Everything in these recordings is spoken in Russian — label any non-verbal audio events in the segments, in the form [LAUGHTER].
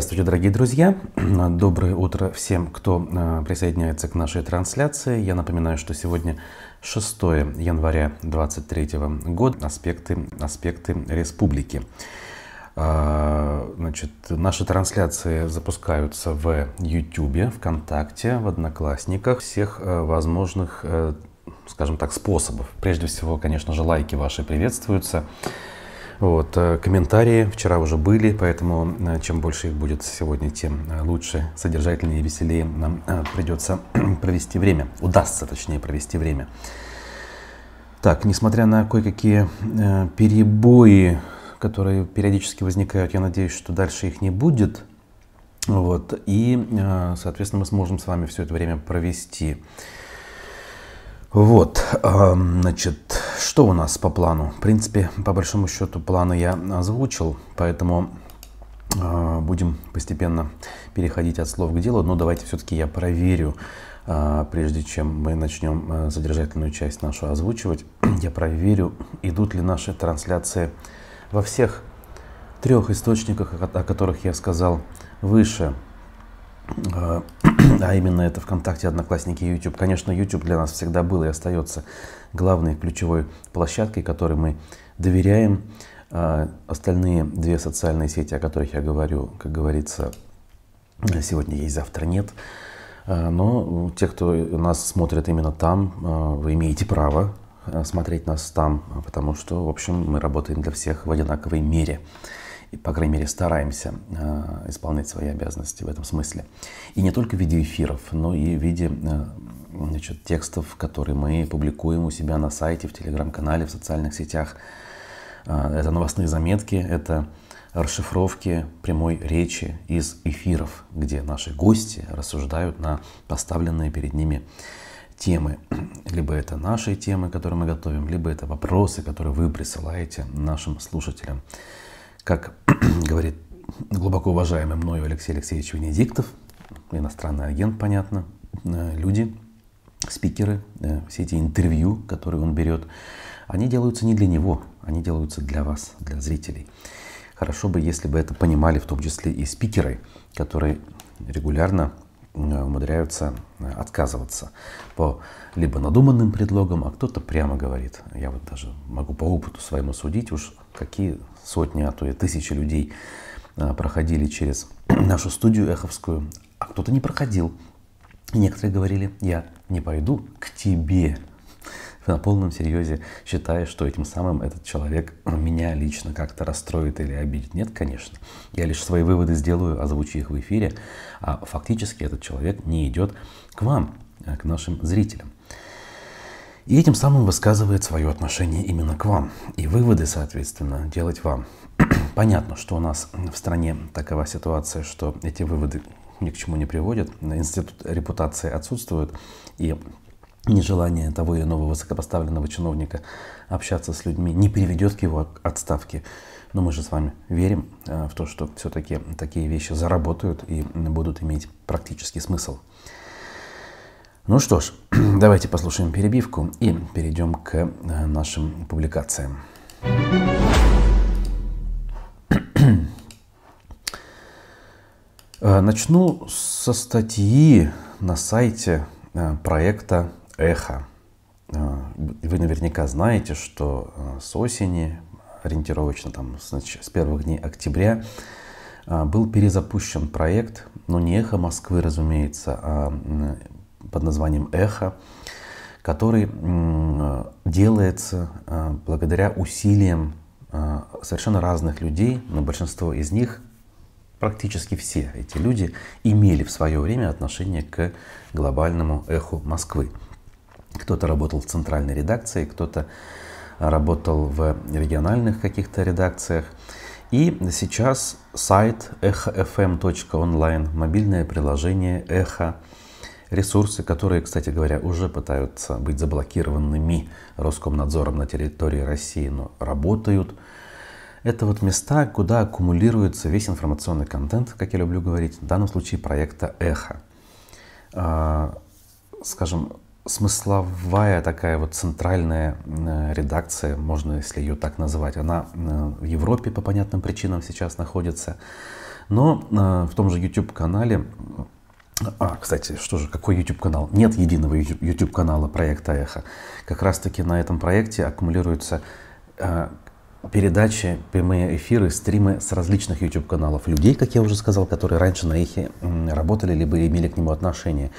Здравствуйте, дорогие друзья! [CLEARS THROAT] Доброе утро всем, кто э, присоединяется к нашей трансляции. Я напоминаю, что сегодня 6 января 2023 года. Аспекты, аспекты республики. А, значит, наши трансляции запускаются в YouTube, ВКонтакте, в Одноклассниках, всех э, возможных, э, скажем так, способов. Прежде всего, конечно же, лайки ваши приветствуются. Вот, э, комментарии вчера уже были, поэтому э, чем больше их будет сегодня, тем э, лучше, содержательнее и веселее нам придется [CLEARS THROAT] провести время. Удастся, точнее, провести время. Так, несмотря на кое-какие перебои, которые периодически возникают, я надеюсь, что дальше их не будет. Вот, и, соответственно, мы сможем с вами все это время провести. Вот, значит, что у нас по плану? В принципе, по большому счету, планы я озвучил, поэтому а, будем постепенно переходить от слов к делу. Но давайте все-таки я проверю, а, прежде чем мы начнем содержательную часть нашу озвучивать, [CLEARS THROAT] я проверю, идут ли наши трансляции во всех трех источниках, о которых я сказал выше. А, [CLEARS THROAT] а именно это ВКонтакте, Одноклассники и YouTube. Конечно, YouTube для нас всегда был и остается главной ключевой площадкой, которой мы доверяем. А, остальные две социальные сети, о которых я говорю, как говорится, сегодня есть, завтра нет. А, но те, кто нас смотрит именно там, вы имеете право смотреть нас там, потому что, в общем, мы работаем для всех в одинаковой мере и, по крайней мере, стараемся э, исполнять свои обязанности в этом смысле. И не только в виде эфиров, но и в виде э, значит, текстов, которые мы публикуем у себя на сайте, в телеграм-канале, в социальных сетях. Э, это новостные заметки, это расшифровки прямой речи из эфиров, где наши гости рассуждают на поставленные перед ними темы. [CLEARS THROAT] Либо это наши темы, которые мы готовим, либо это вопросы, которые вы присылаете нашим слушателям. Как [CLEARS THROAT] говорит глубоко уважаемый мною Алексей Алексеевич Венедиктов, иностранный агент, понятно, э, люди, спикеры, э, все эти интервью, которые он берет, они делаются не для него, они делаются для вас, для зрителей. Хорошо бы, если бы это понимали в том числе и спикеры, которые регулярно умудряются отказываться по либо надуманным предлогам, а кто-то прямо говорит. Я вот даже могу по опыту своему судить, уж какие сотни, а то и тысячи людей а, проходили через [CLEARS THROAT] нашу студию эховскую, а кто-то не проходил. И некоторые говорили, я не пойду к тебе. На полном серьезе считая, что этим самым этот человек [CLEARS THROAT] меня лично как-то расстроит или обидит. Нет, конечно. Я лишь свои выводы сделаю, озвучу их в эфире, а фактически этот человек не идет к вам, а к нашим зрителям. И этим самым высказывает свое отношение именно к вам. И выводы, соответственно, делать вам. [CLEARS THROAT] Понятно, что у нас в стране такова ситуация, что эти выводы ни к чему не приводят. Институт репутации отсутствует. И нежелание того или иного высокопоставленного чиновника общаться с людьми не приведет к его отставке. Но мы же с вами верим э, в то, что все-таки такие вещи заработают и будут иметь практический смысл. Ну что ж, [CLEARS THROAT] давайте послушаем перебивку и перейдем к э, нашим публикациям. Э, начну со статьи на сайте проекта «Эхо». Вы наверняка знаете, что с осени, ориентировочно там, с первых дней октября, был перезапущен проект, но не «Эхо Москвы», разумеется, а под названием «Эхо», который делается а, благодаря усилиям а, совершенно разных людей, но большинство из них, практически все эти люди, имели в свое время отношение к глобальному эху Москвы. Кто-то работал в центральной редакции, кто-то работал в региональных каких-то редакциях. И сейчас сайт эхофм.онлайн, мобильное приложение «Эхо», Ресурсы, которые, кстати говоря, уже пытаются быть заблокированными Роскомнадзором на территории России, но работают. Это вот места, куда аккумулируется весь информационный контент, как я люблю говорить, в данном случае проекта «Эхо». А, скажем, смысловая такая вот центральная э, редакция, можно если ее так называть, она э, в Европе по понятным причинам сейчас находится Но э, в том же YouTube-канале а, кстати, что же, какой YouTube-канал? Нет единого YouTube-канала проекта «Эхо». Как раз-таки на этом проекте аккумулируются передачи, прямые эфиры, стримы с различных YouTube-каналов. Людей, как я уже сказал, которые раньше на «Эхе» работали, либо имели к нему отношение.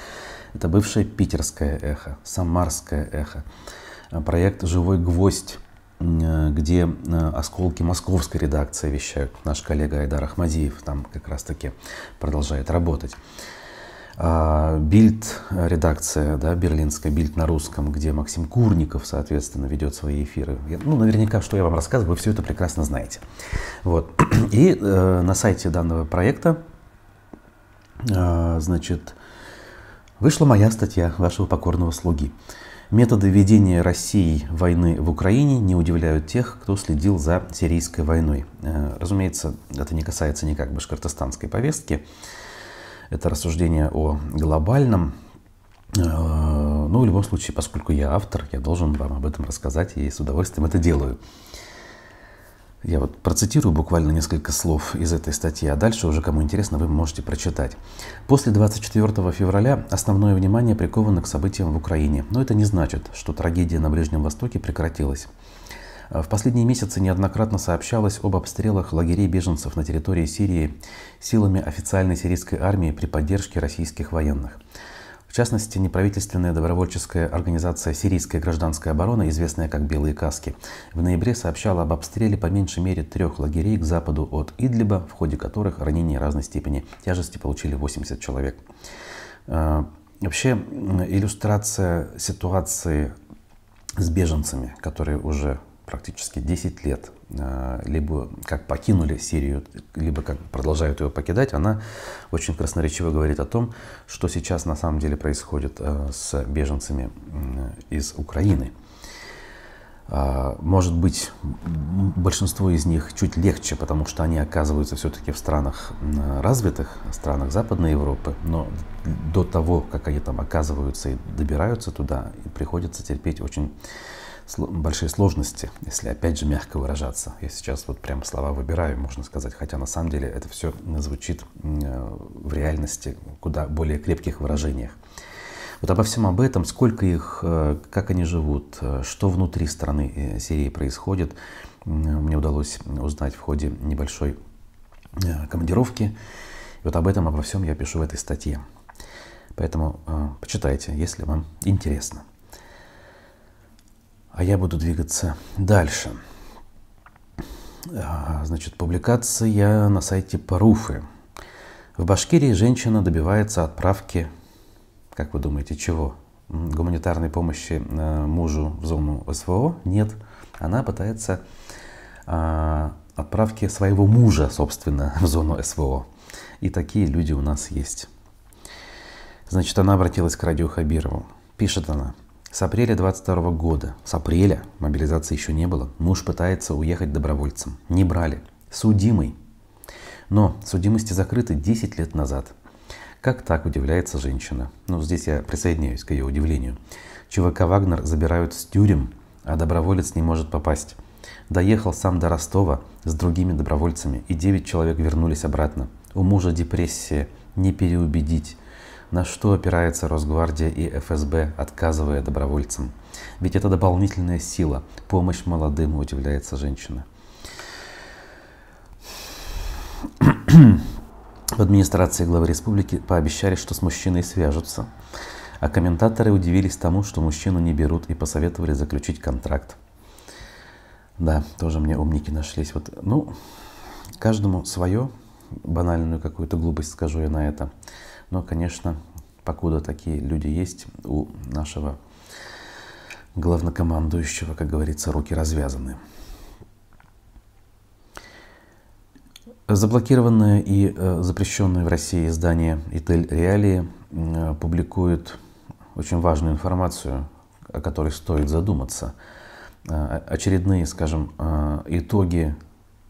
Это бывшее питерское «Эхо», самарское «Эхо», э, проект «Живой гвоздь», э, где э, осколки московской редакции вещают. Наш коллега Айдар Ахмадиев там как раз-таки продолжает работать. А, Бильд редакция, да, берлинская Бильд на русском, где Максим Курников, соответственно, ведет свои эфиры. Ну, наверняка, что я вам рассказываю, вы все это прекрасно знаете. Вот. [CLEARS THROAT] И э, на сайте данного проекта, э, значит, вышла моя статья вашего покорного слуги. Методы ведения России войны в Украине не удивляют тех, кто следил за сирийской войной. Э, разумеется, это не касается никак башкортостанской повестки это рассуждение о глобальном. Э, ну, в любом случае, поскольку я автор, я должен вам об этом рассказать и с удовольствием это делаю. Я вот процитирую буквально несколько слов из этой статьи, а дальше уже, кому интересно, вы можете прочитать. После 24 февраля основное внимание приковано к событиям в Украине, но это не значит, что трагедия на Ближнем Востоке прекратилась. В последние месяцы неоднократно сообщалось об обстрелах лагерей беженцев на территории Сирии силами официальной сирийской армии при поддержке российских военных. В частности, неправительственная добровольческая организация «Сирийская гражданская оборона», известная как «Белые каски», в ноябре сообщала об обстреле по меньшей мере трех лагерей к западу от Идлиба, в ходе которых ранения разной степени тяжести получили 80 человек. А, вообще, иллюстрация ситуации с беженцами, которые уже практически 10 лет э, либо как покинули Сирию, либо как продолжают ее покидать, она очень красноречиво говорит о том, что сейчас на самом деле происходит э, с беженцами из Украины. А, может быть, большинство из них чуть легче, потому что они оказываются все-таки в странах развитых, странах Западной Европы, но до того, как они там оказываются и добираются туда, приходится терпеть очень большие сложности, если опять же мягко выражаться. Я сейчас вот прям слова выбираю, можно сказать, хотя на самом деле это все звучит э, в реальности куда более крепких выражениях. Вот обо всем об этом, сколько их, э, как они живут, э, что внутри страны Сирии происходит, мне удалось узнать в ходе небольшой командировки. И вот об этом, обо всем я пишу в этой статье. Поэтому почитайте, если вам интересно. А я буду двигаться дальше. А, значит, публикация на сайте Паруфы. В Башкирии женщина добивается отправки, как вы думаете, чего? Гуманитарной помощи э, мужу в зону СВО? Нет. Она пытается а, отправки своего мужа, собственно, в зону СВО. И такие люди у нас есть. Значит, она обратилась к радио Хабирову. Пишет она. С апреля 22 года, с апреля, мобилизации еще не было, муж пытается уехать добровольцем. Не брали. Судимый. Но судимости закрыты 10 лет назад. Как так, удивляется женщина. Ну, здесь я присоединяюсь к ее удивлению. ЧВК «Вагнер» забирают с тюрем, а доброволец не может попасть. Доехал сам до Ростова с другими добровольцами, и 9 человек вернулись обратно. У мужа депрессия, не переубедить. На что опирается Росгвардия и ФСБ, отказывая добровольцам? Ведь это дополнительная сила, помощь молодым, удивляется женщина. В администрации главы республики пообещали, что с мужчиной свяжутся. А комментаторы удивились тому, что мужчину не берут и посоветовали заключить контракт. Да, тоже мне умники нашлись. Вот, ну, каждому свое, банальную какую-то глупость скажу я на это. Но, конечно, покуда такие люди есть, у нашего главнокомандующего, как говорится, руки развязаны. Заблокированное и э, запрещенное в России издание «Итель Реалии» э, публикует очень важную информацию, о которой стоит задуматься. Э, очередные, скажем, итоги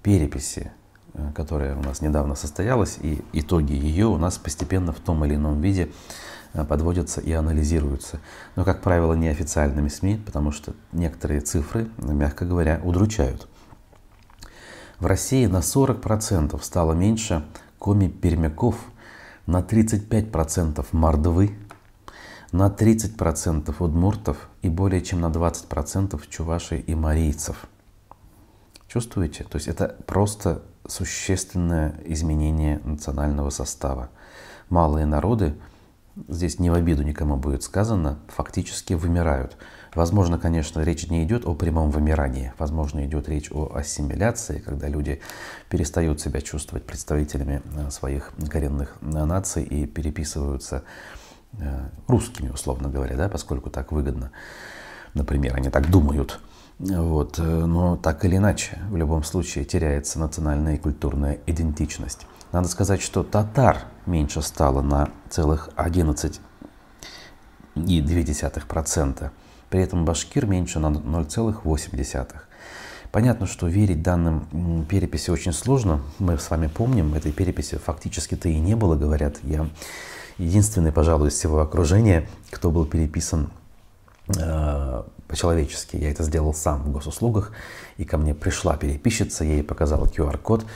переписи которая у нас недавно состоялась, и итоги ее у нас постепенно в том или ином виде э, подводятся и анализируются. Но, как правило, неофициальными СМИ, потому что некоторые цифры, мягко говоря, удручают. В России на 40% стало меньше коми пермяков, на 35% мордвы, на 30% удмуртов и более чем на 20% чувашей и марийцев. Чувствуете? То есть это просто существенное изменение национального состава. Малые народы, здесь не в обиду никому будет сказано, фактически вымирают. Возможно, конечно, речь не идет о прямом вымирании. Возможно, идет речь о ассимиляции, когда люди перестают себя чувствовать представителями э, своих коренных э, наций и переписываются э, русскими, условно говоря, да, поскольку так выгодно. Например, они так думают. Вот. Но так или иначе, в любом случае теряется национальная и культурная идентичность. Надо сказать, что татар меньше стало на целых 11,2%. При этом башкир меньше на 0,8. Понятно, что верить данным переписи очень сложно. Мы с вами помним, этой переписи фактически-то и не было, говорят. Я единственный, пожалуй, из всего окружения, кто был переписан э, по-человечески. Я это сделал сам в госуслугах, и ко мне пришла переписчица, я ей показал QR-код,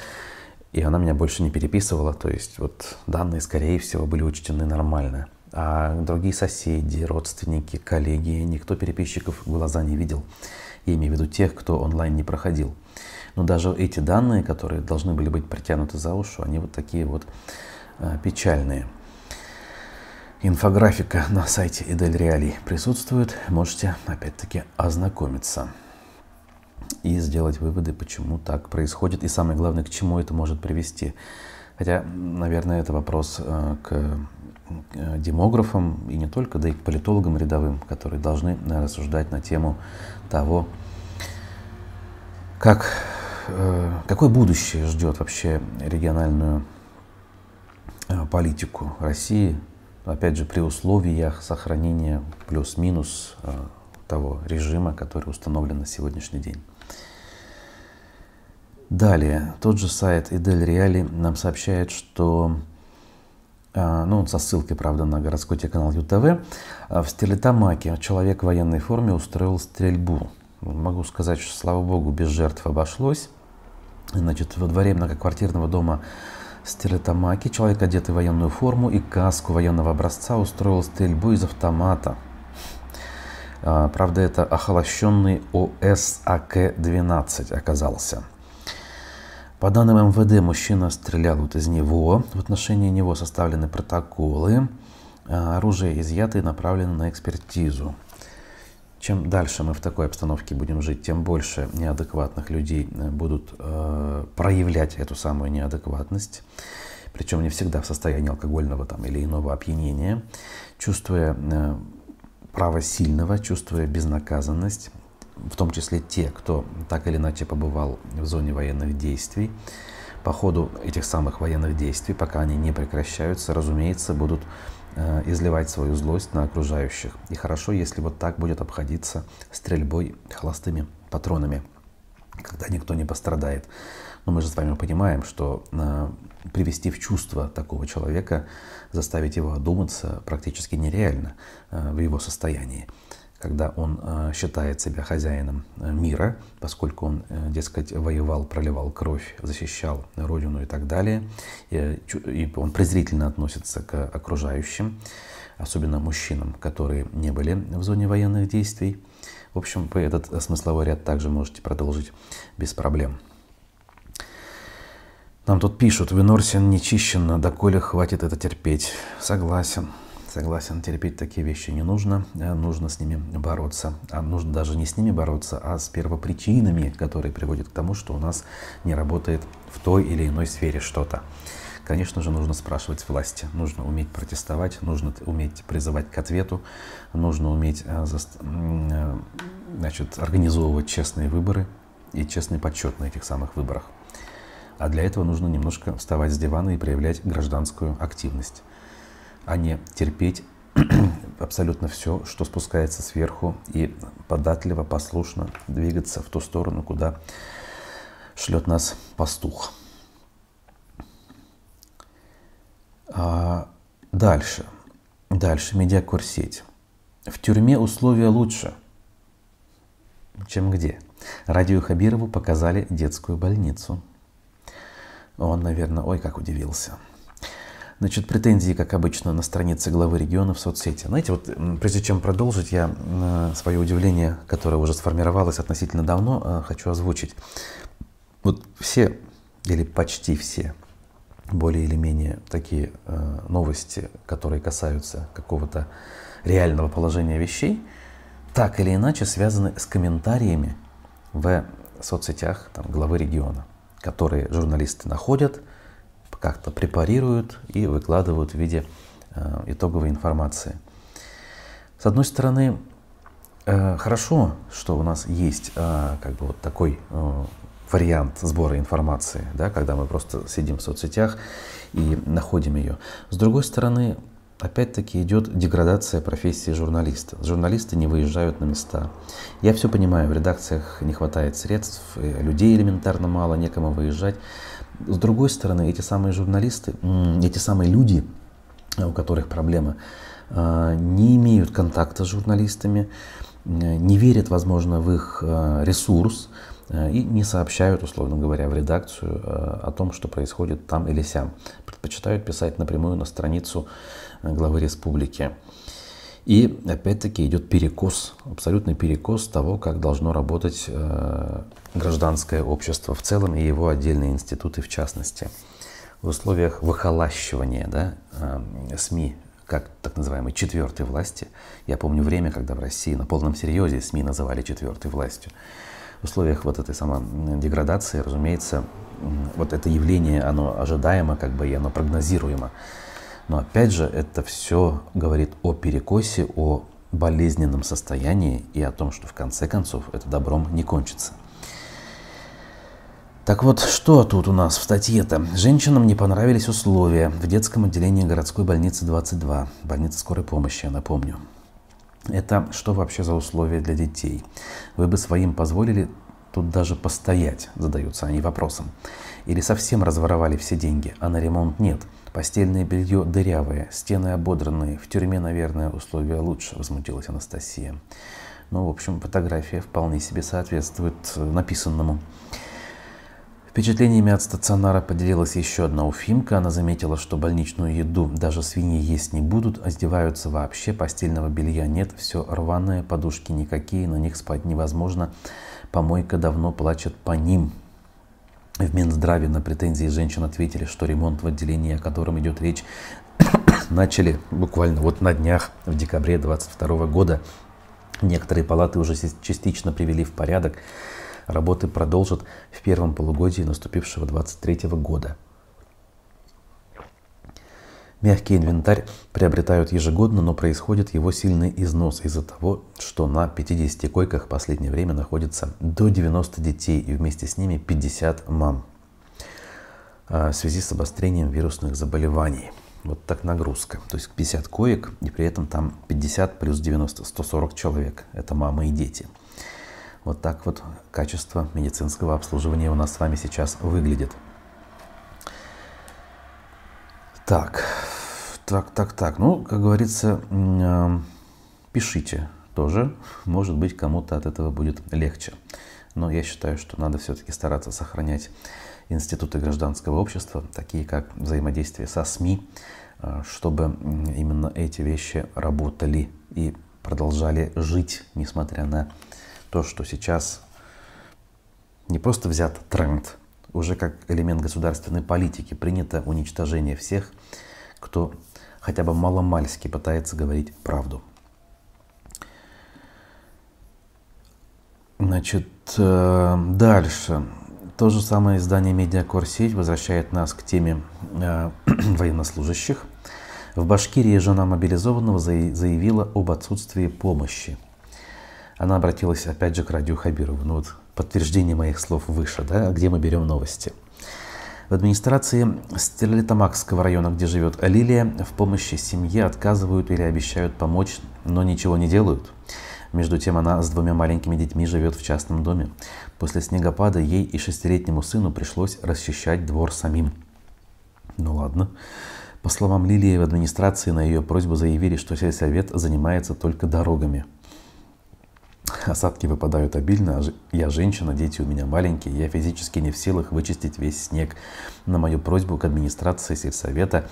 и она меня больше не переписывала. То есть вот данные, скорее всего, были учтены нормально а другие соседи, родственники, коллеги, никто переписчиков в глаза не видел. Я имею в виду тех, кто онлайн не проходил. Но даже эти данные, которые должны были быть притянуты за уши, они вот такие вот а, печальные. Инфографика на сайте Идель Реалий присутствует. Можете опять-таки ознакомиться и сделать выводы, почему так происходит, и самое главное, к чему это может привести. Хотя, наверное, это вопрос э, к Э, демографам и не только, да и к политологам рядовым, которые должны рассуждать на тему того, как, э, какое будущее ждет вообще региональную э, политику России, опять же, при условиях сохранения плюс-минус того режима, который установлен на сегодняшний день. Далее, тот же сайт Идель Реали нам сообщает, что а, ну, со ссылкой, правда, на городской телеканал ЮТВ, а, в Стерлитамаке человек в военной форме устроил стрельбу. Могу сказать, что, слава богу, без жертв обошлось. Значит, во дворе многоквартирного дома Стерлитамаки человек, одетый в военную форму и каску военного образца, устроил стрельбу из автомата. А, правда, это охолощенный ОС АК-12 оказался – по данным МВД, мужчина стрелял вот из него. В отношении него составлены протоколы. А, оружие изъято и направлено на экспертизу. Чем дальше мы в такой обстановке будем жить, тем больше неадекватных людей э, будут э, проявлять эту самую неадекватность. Причем не всегда в состоянии алкогольного там, или иного опьянения, чувствуя э, право сильного, чувствуя безнаказанность, в том числе те, кто так или иначе побывал в зоне военных действий, по ходу этих самых военных действий, пока они не прекращаются, разумеется, будут изливать свою злость на окружающих. И хорошо, если вот так будет обходиться стрельбой холостыми патронами, когда никто не пострадает. Но мы же с вами понимаем, что э, привести в чувство такого человека, заставить его одуматься практически нереально э, в его состоянии когда он э, считает себя хозяином э, мира, поскольку он, э, дескать, воевал, проливал кровь, защищал родину и так далее, и он презрительно относится к окружающим, особенно мужчинам, которые не были в зоне военных действий. В общем, вы этот смысловой ряд также можете продолжить без проблем. Нам тут пишут, Винорсин нечищенно, доколе хватит это терпеть. Согласен. Согласен, терпеть такие вещи не нужно, э, нужно с ними бороться. А нужно даже не с ними бороться, а с первопричинами, которые приводят к тому, что у нас не работает в той или иной сфере что-то. Конечно же, нужно спрашивать власти, нужно уметь протестовать, нужно уметь призывать к ответу, нужно уметь э, э, значит, организовывать честные выборы и честный подсчет на этих самых выборах. А для этого нужно немножко вставать с дивана и проявлять гражданскую активность а не терпеть [CLEARS THROAT] абсолютно все, что спускается сверху, и податливо, послушно двигаться в ту сторону, куда шлет нас пастух. А дальше. Дальше. Медиакурсеть. В тюрьме условия лучше, чем где. Радио Хабирову показали детскую больницу. Он, наверное, ой, как удивился. Значит, претензии, как обычно, на странице главы региона в соцсети. Знаете, вот прежде чем продолжить, я свое удивление, которое уже сформировалось относительно давно, э, хочу озвучить. Вот все, или почти все, более или менее такие э, новости, которые касаются какого-то реального положения вещей, так или иначе связаны с комментариями в соцсетях там, главы региона, которые журналисты находят, как-то препарируют и выкладывают в виде э, итоговой информации. С одной стороны, э, хорошо, что у нас есть э, как бы вот такой вариант сбора информации, да, когда мы просто сидим в соцсетях и находим ее. С другой стороны, опять-таки идет деградация профессии журналиста. Журналисты не выезжают на места. Я все понимаю, в редакциях не хватает средств, людей элементарно мало, некому выезжать. С другой стороны, эти самые журналисты, эти самые люди, у которых проблемы, а, не имеют контакта с журналистами, не верят, возможно, в их а, ресурс а, и не сообщают, условно говоря, в редакцию о том, что происходит там или сям. Предпочитают писать напрямую на страницу главы республики. И опять-таки идет перекос, абсолютный перекос того, как должно работать э, гражданское общество в целом и его отдельные институты в частности. В условиях выхолащивания да, э, СМИ как так называемой четвертой власти, я помню время, когда в России на полном серьезе СМИ называли четвертой властью. В условиях вот этой самой деградации, разумеется, вот это явление, оно ожидаемо, как бы, и оно прогнозируемо. Но опять же, это все говорит о перекосе, о болезненном состоянии и о том, что в конце концов это добром не кончится. Так вот, что тут у нас в статье-то? Женщинам не понравились условия в детском отделении городской больницы 22, больницы скорой помощи, я напомню. Это что вообще за условия для детей? Вы бы своим позволили тут даже постоять, задаются они вопросом. Или совсем разворовали все деньги, а на ремонт нет – Постельное белье дырявое, стены ободранные. В тюрьме, наверное, условия лучше, возмутилась Анастасия. Ну, в общем, фотография вполне себе соответствует э, написанному. Впечатлениями от стационара поделилась еще одна уфимка. Она заметила, что больничную еду даже свиньи есть не будут, издеваются вообще, постельного белья нет, все рваное, подушки никакие, на них спать невозможно. Помойка давно плачет по ним. В Минздраве на претензии женщин ответили, что ремонт в отделении, о котором идет речь, [COUGHS] начали буквально вот на днях, в декабре 2022 года. Некоторые палаты уже частично привели в порядок. Работы продолжат в первом полугодии наступившего 2023 года. Мягкий инвентарь приобретают ежегодно, но происходит его сильный износ из-за того, что на 50 койках в последнее время находится до 90 детей и вместе с ними 50 мам а, в связи с обострением вирусных заболеваний. Вот так нагрузка. То есть 50 коек, и при этом там 50 плюс 90, 140 человек. Это мамы и дети. Вот так вот качество медицинского обслуживания у нас с вами сейчас выглядит. Так, так, так, так. Ну, как говорится, э, пишите тоже. Может быть, кому-то от этого будет легче. Но я считаю, что надо все-таки стараться сохранять институты гражданского общества, такие как взаимодействие со СМИ, э, чтобы именно эти вещи работали и продолжали жить, несмотря на то, что сейчас не просто взят тренд, уже как элемент государственной политики принято уничтожение всех, кто хотя бы маломальски пытается говорить правду. Значит, э, дальше. То же самое издание «Медиакор-сеть» возвращает нас к теме э, [CLEARS THROAT] военнослужащих. В Башкирии жена мобилизованного заявила об отсутствии помощи. Она обратилась опять же к радио Хабирову. Ну вот подтверждение моих слов выше, да, где мы берем новости. В администрации Стерлитамакского района, где живет Лилия, в помощи семье отказывают или обещают помочь, но ничего не делают. Между тем она с двумя маленькими детьми живет в частном доме. После снегопада ей и шестилетнему сыну пришлось расчищать двор самим. Ну ладно. По словам Лилии, в администрации на ее просьбу заявили, что сельсовет занимается только дорогами. Осадки выпадают обильно, а я женщина, дети у меня маленькие, я физически не в силах вычистить весь снег. На мою просьбу к администрации сельсовета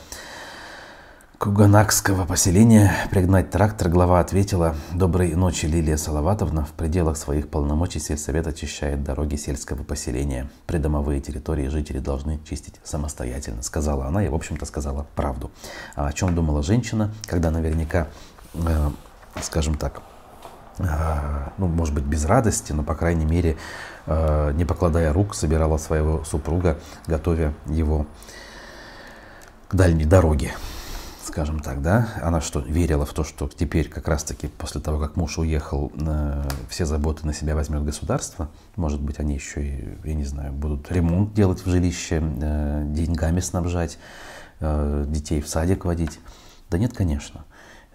Куганакского поселения пригнать трактор глава ответила «Доброй ночи, Лилия Салаватовна. В пределах своих полномочий сельсовет очищает дороги сельского поселения. Придомовые территории жители должны чистить самостоятельно», сказала она и, в общем-то, сказала правду. А о чем думала женщина, когда наверняка, э, скажем так, ну, может быть, без радости, но, по крайней мере, а, не покладая рук, собирала своего супруга, готовя его к дальней дороге, скажем так, да. Она что, верила в то, что теперь как раз-таки после того, как муж уехал, а, все заботы на себя возьмет государство. Может быть, они еще и, я не знаю, будут ремонт делать в жилище, деньгами снабжать, детей в садик водить. Да нет, конечно.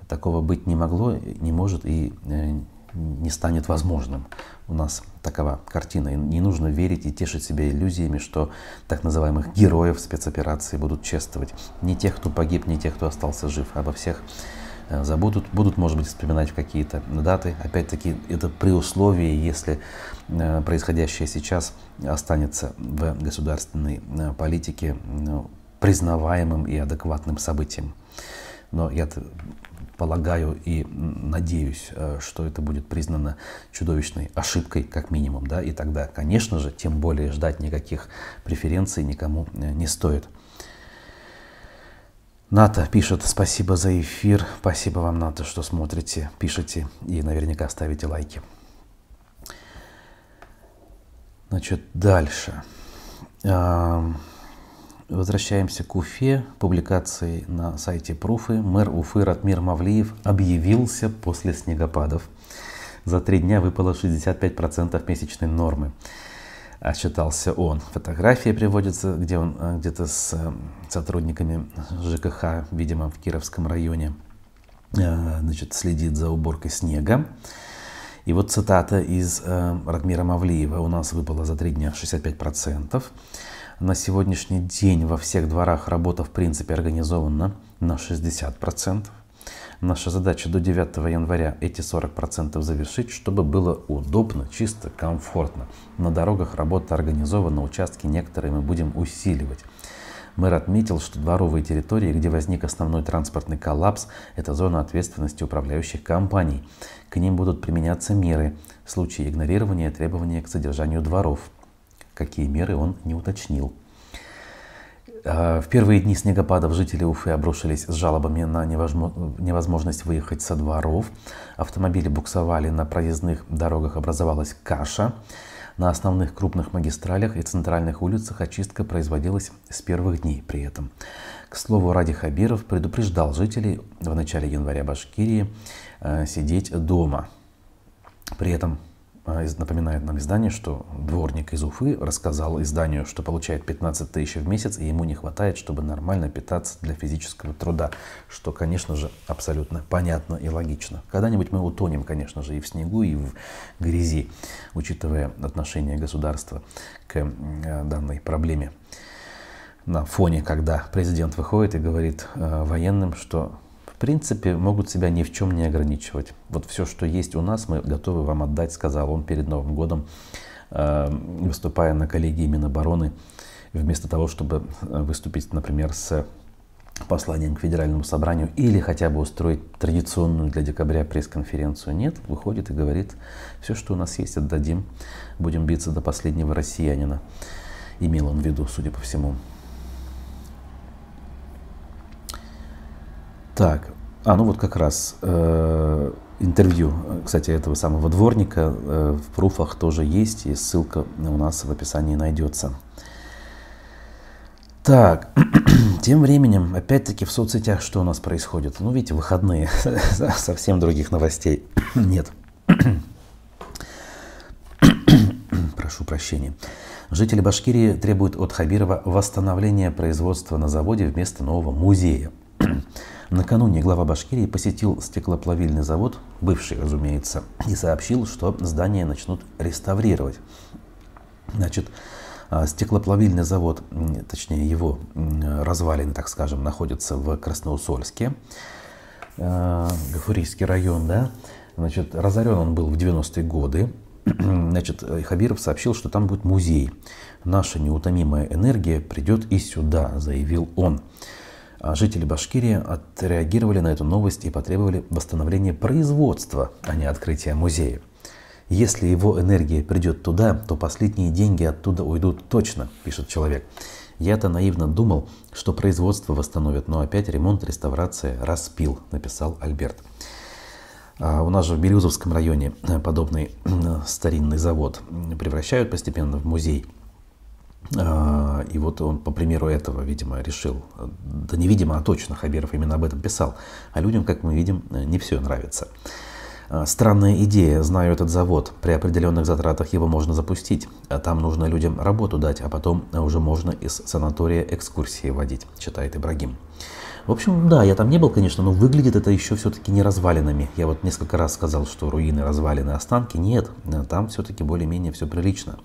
Такого быть не могло, не может и э, не станет возможным. У нас такова картина. И не нужно верить и тешить себя иллюзиями, что так называемых героев спецоперации будут чествовать. Не тех, кто погиб, не тех, кто остался жив. Обо всех э, забудут. Будут, может быть, вспоминать в какие-то даты. Опять-таки, это при условии, если э, происходящее сейчас останется в государственной политике ну, признаваемым и адекватным событием. Но я полагаю и надеюсь, э, что это будет признано чудовищной ошибкой, как минимум, да, и тогда, конечно же, тем более ждать никаких преференций никому э, не стоит. Ната пишет, спасибо за эфир, спасибо вам, Ната, что смотрите, пишете и наверняка ставите лайки. Значит, дальше. Возвращаемся к Уфе. Публикации на сайте Пруфы. Мэр Уфы Ратмир Мавлиев объявился после снегопадов. За три дня выпало 65% месячной нормы. Отчитался он. Фотография приводится, где он э, где-то с э, сотрудниками ЖКХ, видимо, в Кировском районе, э, значит, следит за уборкой снега. И вот цитата из Радмира Мавлиева. У нас выпало за три дня 65%. На сегодняшний день во всех дворах работа в принципе организована на 60%. Наша задача до 9 января эти 40% завершить, чтобы было удобно, чисто, комфортно. На дорогах работа организована, участки некоторые мы будем усиливать. Мэр отметил, что дворовые территории, где возник основной транспортный коллапс, это зона ответственности управляющих компаний. К ним будут применяться меры в случае игнорирования требований к содержанию дворов. Какие меры он не уточнил. А, в первые дни снегопадов жители Уфы обрушились с жалобами на невозможность выехать со дворов. Автомобили буксовали на проездных дорогах, образовалась каша. На основных крупных магистралях и центральных улицах очистка производилась с первых дней при этом. К слову, Ради Хабиров предупреждал жителей в начале января Башкирии э, сидеть дома. При этом напоминает нам издание, что дворник из Уфы рассказал изданию, что получает 15 тысяч в месяц, и ему не хватает, чтобы нормально питаться для физического труда, что, конечно же, абсолютно понятно и логично. Когда-нибудь мы утонем, конечно же, и в снегу, и в грязи, учитывая отношение государства к э, данной проблеме. На фоне, когда президент выходит и говорит э, военным, что принципе, могут себя ни в чем не ограничивать. Вот все, что есть у нас, мы готовы вам отдать, сказал он перед Новым годом, э, выступая на коллегии Минобороны, вместо того, чтобы э, выступить, например, с посланием к Федеральному собранию или хотя бы устроить традиционную для декабря пресс-конференцию. Нет, выходит и говорит, все, что у нас есть, отдадим, будем биться до последнего россиянина. Имел он в виду, судя по всему. Так, а ну вот как раз э, интервью, кстати, этого самого дворника э, в пруфах тоже есть, и ссылка у нас в описании найдется. Так, [CLEARS THROAT] тем временем, опять-таки в соцсетях что у нас происходит? Ну, видите, выходные, [LAUGHS] совсем других новостей [CLEARS THROAT] нет. [CLEARS THROAT] Прошу прощения. Жители Башкирии требуют от Хабирова восстановления производства на заводе вместо нового музея. Накануне глава Башкирии посетил стеклоплавильный завод, бывший, разумеется, и сообщил, что здание начнут реставрировать. Значит, а, стеклоплавильный завод, точнее его развалины, так скажем, находятся в Красноусольске, а, Гафурийский район, да. Значит, разорен он был в 90-е годы. [CLEARS THROAT] Значит, Хабиров сообщил, что там будет музей. Наша неутомимая энергия придет и сюда, заявил он. А жители Башкирии отреагировали на эту новость и потребовали восстановления производства, а не открытия музея. Если его энергия придет туда, то последние деньги оттуда уйдут точно, пишет человек. Я-то наивно думал, что производство восстановят, но опять ремонт, реставрация распил, написал Альберт. А у нас же в Березовском районе подобный старинный завод превращают постепенно в музей. А, и вот он, по примеру этого, видимо, решил, да не видимо, а точно, Хабиров именно об этом писал. А людям, как мы видим, не все нравится. А, странная идея, знаю этот завод, при определенных затратах его можно запустить. А там нужно людям работу дать, а потом уже можно из санатория экскурсии водить, читает Ибрагим. В общем, да, я там не был, конечно, но выглядит это еще все-таки не развалинами. Я вот несколько раз сказал, что руины развалины, останки. Нет, там все-таки более-менее все прилично.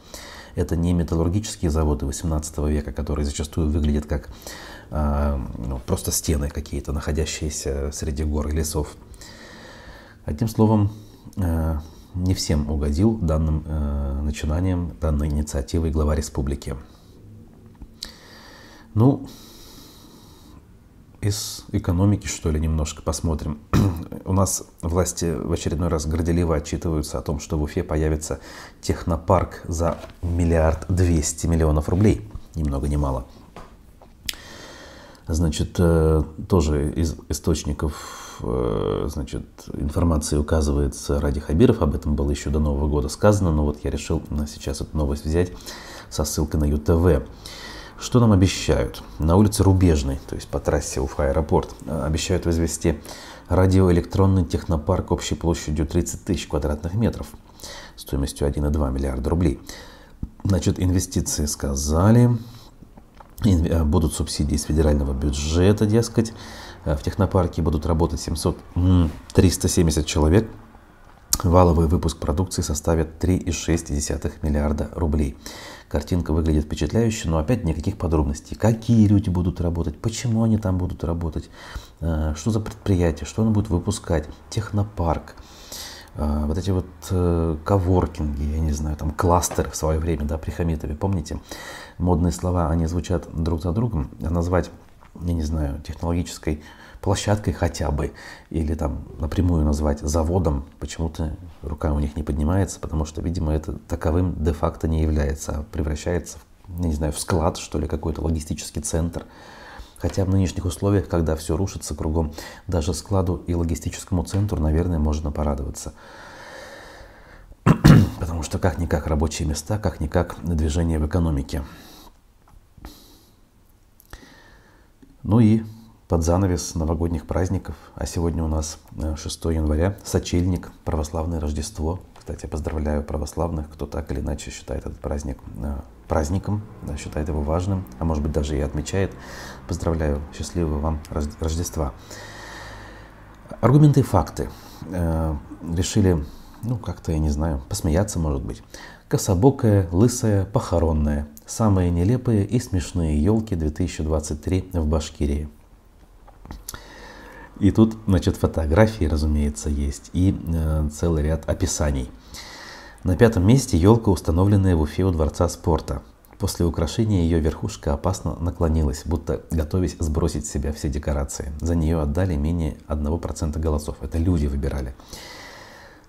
Это не металлургические заводы 18 века, которые зачастую выглядят как э, ну, просто стены какие-то, находящиеся среди гор и лесов. Одним словом, э, не всем угодил данным э, начинанием, данной инициативой глава республики. Ну, из экономики, что ли, немножко посмотрим. [CLEARS THROAT] У нас власти в очередной раз горделиво отчитываются о том, что в Уфе появится технопарк за миллиард двести миллионов рублей. Ни много ни мало. Значит, э, тоже из источников э, значит, информации указывается Ради Хабиров, об этом было еще до Нового года сказано, но вот я решил сейчас эту новость взять со ссылкой на ЮТВ. Что нам обещают? На улице Рубежной, то есть по трассе Уфа-аэропорт, э, обещают возвести радиоэлектронный технопарк общей площадью 30 тысяч квадратных метров, стоимостью 1,2 миллиарда рублей. Значит, инвестиции сказали, э, будут субсидии из федерального бюджета, дескать. Э, в технопарке будут работать 700, 370 человек. Валовый выпуск продукции составит 3,6 миллиарда рублей. Картинка выглядит впечатляюще, но опять никаких подробностей. Какие люди будут работать, почему они там будут работать, э, что за предприятие, что оно будет выпускать, технопарк, э, вот эти вот э, коворкинги, я не знаю, там кластеры в свое время, да, при Хамитове, помните? Модные слова, они звучат друг за другом, а назвать, я не знаю, технологической площадкой хотя бы, или там напрямую назвать заводом, почему-то рука у них не поднимается, потому что, видимо, это таковым де-факто не является, а превращается, в, не знаю, в склад, что ли, какой-то логистический центр. Хотя в нынешних условиях, когда все рушится кругом, даже складу и логистическому центру, наверное, можно порадоваться. [CLEARS THROAT] Потому что как-никак рабочие места, как-никак движение в экономике. Ну и под занавес новогодних праздников, а сегодня у нас 6 э, января, сочельник, православное Рождество. Кстати, поздравляю православных, кто так или иначе считает этот праздник э, праздником, считает его важным, а может быть даже и отмечает. Поздравляю, счастливого вам Рождества. Аргументы и факты. Э, решили, ну как-то, я не знаю, посмеяться, может быть. Кособокая, лысая, похоронная. Самые нелепые и смешные елки 2023 в Башкирии. И тут, значит, фотографии, разумеется, есть и э, целый ряд описаний. На пятом месте елка, установленная в Уфе у Дворца спорта. После украшения ее верхушка опасно наклонилась, будто готовясь сбросить с себя все декорации. За нее отдали менее 1% голосов. Это люди выбирали.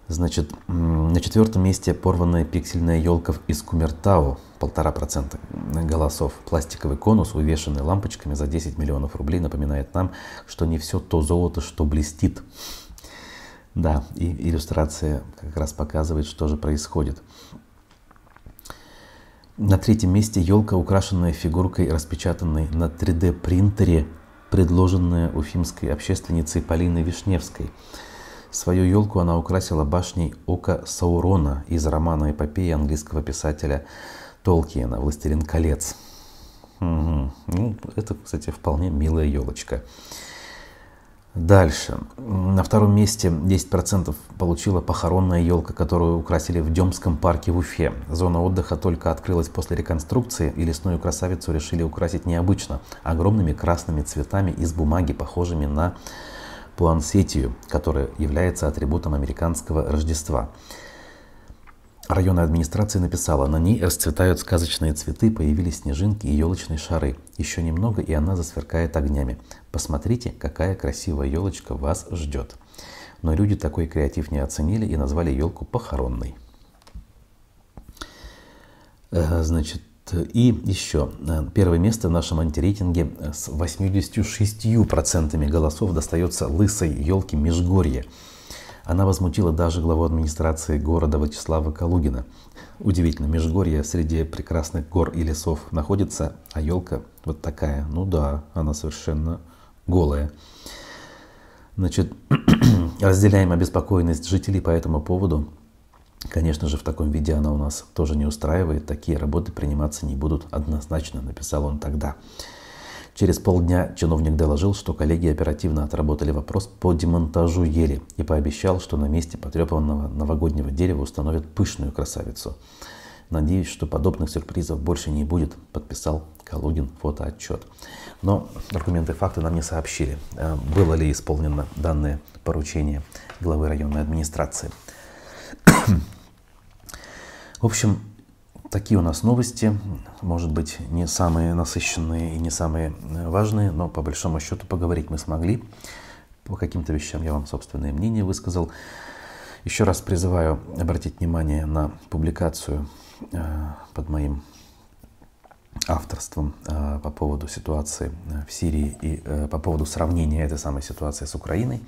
Значит, на четвертом месте порванная пиксельная елка из Кумертау, полтора процента голосов. Пластиковый конус, увешанный лампочками за 10 миллионов рублей, напоминает нам, что не все то золото, что блестит. Да, и иллюстрация как раз показывает, что же происходит. На третьем месте елка, украшенная фигуркой, распечатанной на 3D принтере, предложенная уфимской общественницей Полиной Вишневской – Свою елку она украсила башней Ока Саурона из романа эпопеи английского писателя Толкиена «Властелин колец». Угу. Ну, это, кстати, вполне милая елочка. Дальше. На втором месте 10% получила похоронная елка, которую украсили в Демском парке в Уфе. Зона отдыха только открылась после реконструкции, и лесную красавицу решили украсить необычно, огромными красными цветами из бумаги, похожими на пуансетию, которая является атрибутом американского Рождества. Районная администрация написала, на ней расцветают сказочные цветы, появились снежинки и елочные шары. Еще немного, и она засверкает огнями. Посмотрите, какая красивая елочка вас ждет. Но люди такой креатив не оценили и назвали елку похоронной. Э, значит, и еще э, первое место в нашем антирейтинге с 86% голосов достается лысой елке Межгорье. Она возмутила даже главу администрации города Вячеслава Калугина. Удивительно, Межгорье среди прекрасных гор и лесов находится, а елка вот такая. Ну да, она совершенно голая. Значит, [CLEARS THROAT] разделяем обеспокоенность жителей по этому поводу. Конечно же, в таком виде она у нас тоже не устраивает. Такие работы приниматься не будут однозначно, написал он тогда. Через полдня чиновник доложил, что коллеги оперативно отработали вопрос по демонтажу ели и пообещал, что на месте потрепанного новогоднего дерева установят пышную красавицу. Надеюсь, что подобных сюрпризов больше не будет, подписал Калугин фотоотчет. Но аргументы и факты нам не сообщили, э, было ли исполнено данное поручение главы районной администрации. В общем, такие у нас новости. Может быть, не самые насыщенные и не самые э, важные, но по большому счету поговорить мы смогли. По каким-то вещам я вам собственное мнение высказал. Еще раз призываю обратить внимание на публикацию э, под моим авторством э, по поводу ситуации в Сирии и по поводу сравнения этой самой ситуации с Украиной.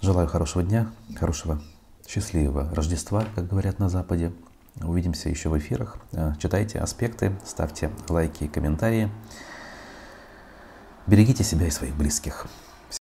Желаю хорошего дня, хорошего счастливого Рождества, как говорят на Западе. Увидимся еще в эфирах. Э, читайте аспекты, ставьте лайки и комментарии. Берегите себя и своих близких.